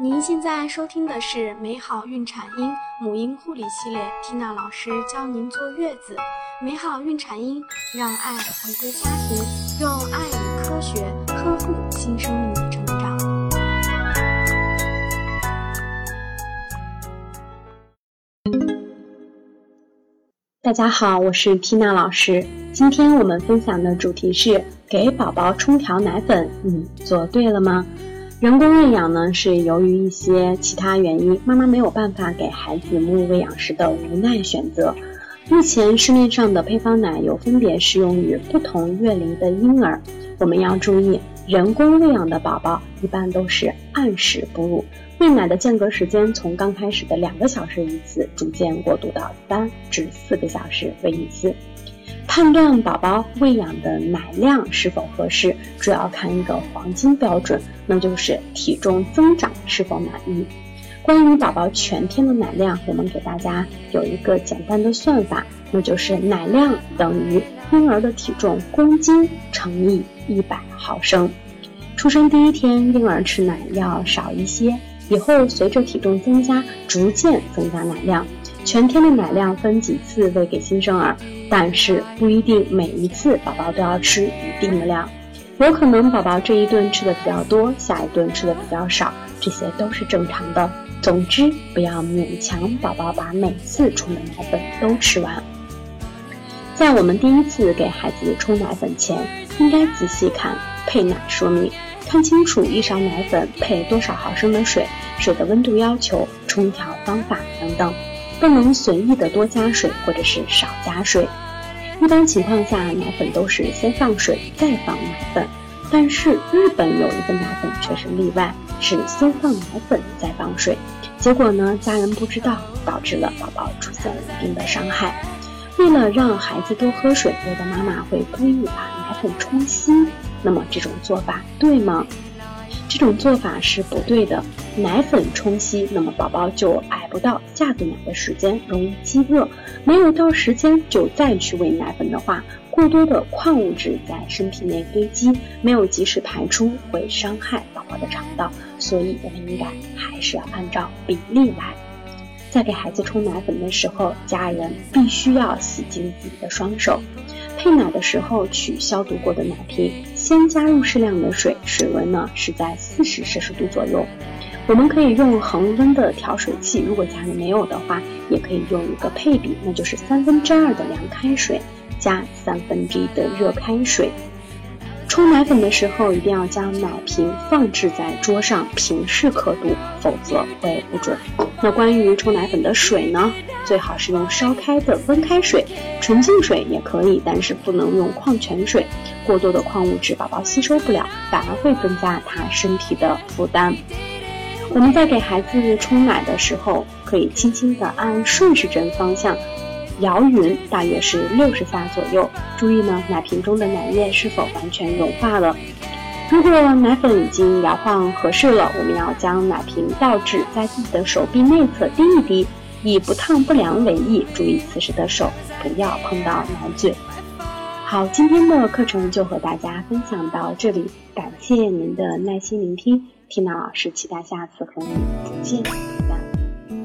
您现在收听的是美好孕产婴母婴护理系列缇娜老师教您坐月子。美好孕产婴，让爱回归家庭，用爱与科学呵护新生命的成长。大家好，我是缇娜老师。今天我们分享的主题是：给宝宝冲调奶粉，你做对了吗？人工喂养呢，是由于一些其他原因，妈妈没有办法给孩子母乳喂养时的无奈选择。目前市面上的配方奶有分别适用于不同月龄的婴儿。我们要注意，人工喂养的宝宝一般都是按时哺乳，喂奶的间隔时间从刚开始的两个小时一次，逐渐过渡到三至四个小时喂一次。判断宝宝喂养的奶量是否合适，主要看一个黄金标准，那就是体重增长是否满意。关于宝宝全天的奶量，我们给大家有一个简单的算法，那就是奶量等于婴儿的体重公斤乘以一百毫升。出生第一天，婴儿吃奶要少一些，以后随着体重增加，逐渐增加奶量。全天的奶量分几次喂给新生儿，但是不一定每一次宝宝都要吃一定的量，有可能宝宝这一顿吃的比较多，下一顿吃的比较少，这些都是正常的。总之，不要勉强宝宝把每次冲的奶粉都吃完。在我们第一次给孩子冲奶粉前，应该仔细看配奶说明，看清楚一勺奶粉配多少毫升的水，水的温度要求、冲调方法等等。不能随意的多加水或者是少加水。一般情况下，奶粉都是先放水再放奶粉，但是日本有一个奶粉却是例外，是先放奶粉再放水。结果呢，家人不知道，导致了宝宝出现了一定的伤害。为了让孩子多喝水，有的妈妈会故意把奶粉冲稀，那么这种做法对吗？这种做法是不对的。奶粉冲稀，那么宝宝就挨不到下顿奶的时间，容易饥饿。没有到时间就再去喂奶粉的话，过多的矿物质在身体内堆积，没有及时排出，会伤害宝宝的肠道。所以，我们应该还是要按照比例来。在给孩子冲奶粉的时候，家人必须要洗净自己的双手。配奶的时候，取消毒过的奶瓶，先加入适量的水，水温呢是在四十摄氏度左右。我们可以用恒温的调水器，如果家里没有的话，也可以用一个配比，那就是三分之二的凉开水加三分之一的热开水。冲奶粉的时候，一定要将奶瓶放置在桌上，平视刻度，否则会不准。那关于冲奶粉的水呢，最好是用烧开的温开水，纯净水也可以，但是不能用矿泉水，过多的矿物质宝宝吸收不了，反而会增加他身体的负担。我们在给孩子冲奶的时候，可以轻轻地按顺时针方向。摇匀大约是六十下左右，注意呢，奶瓶中的奶液是否完全融化了。如果奶粉已经摇晃合适了，我们要将奶瓶倒置在自己的手臂内侧滴一滴，以不烫不凉为宜。注意此时的手不要碰到奶嘴。好，今天的课程就和大家分享到这里，感谢您的耐心聆听。缇娜老师期待下次和你再见。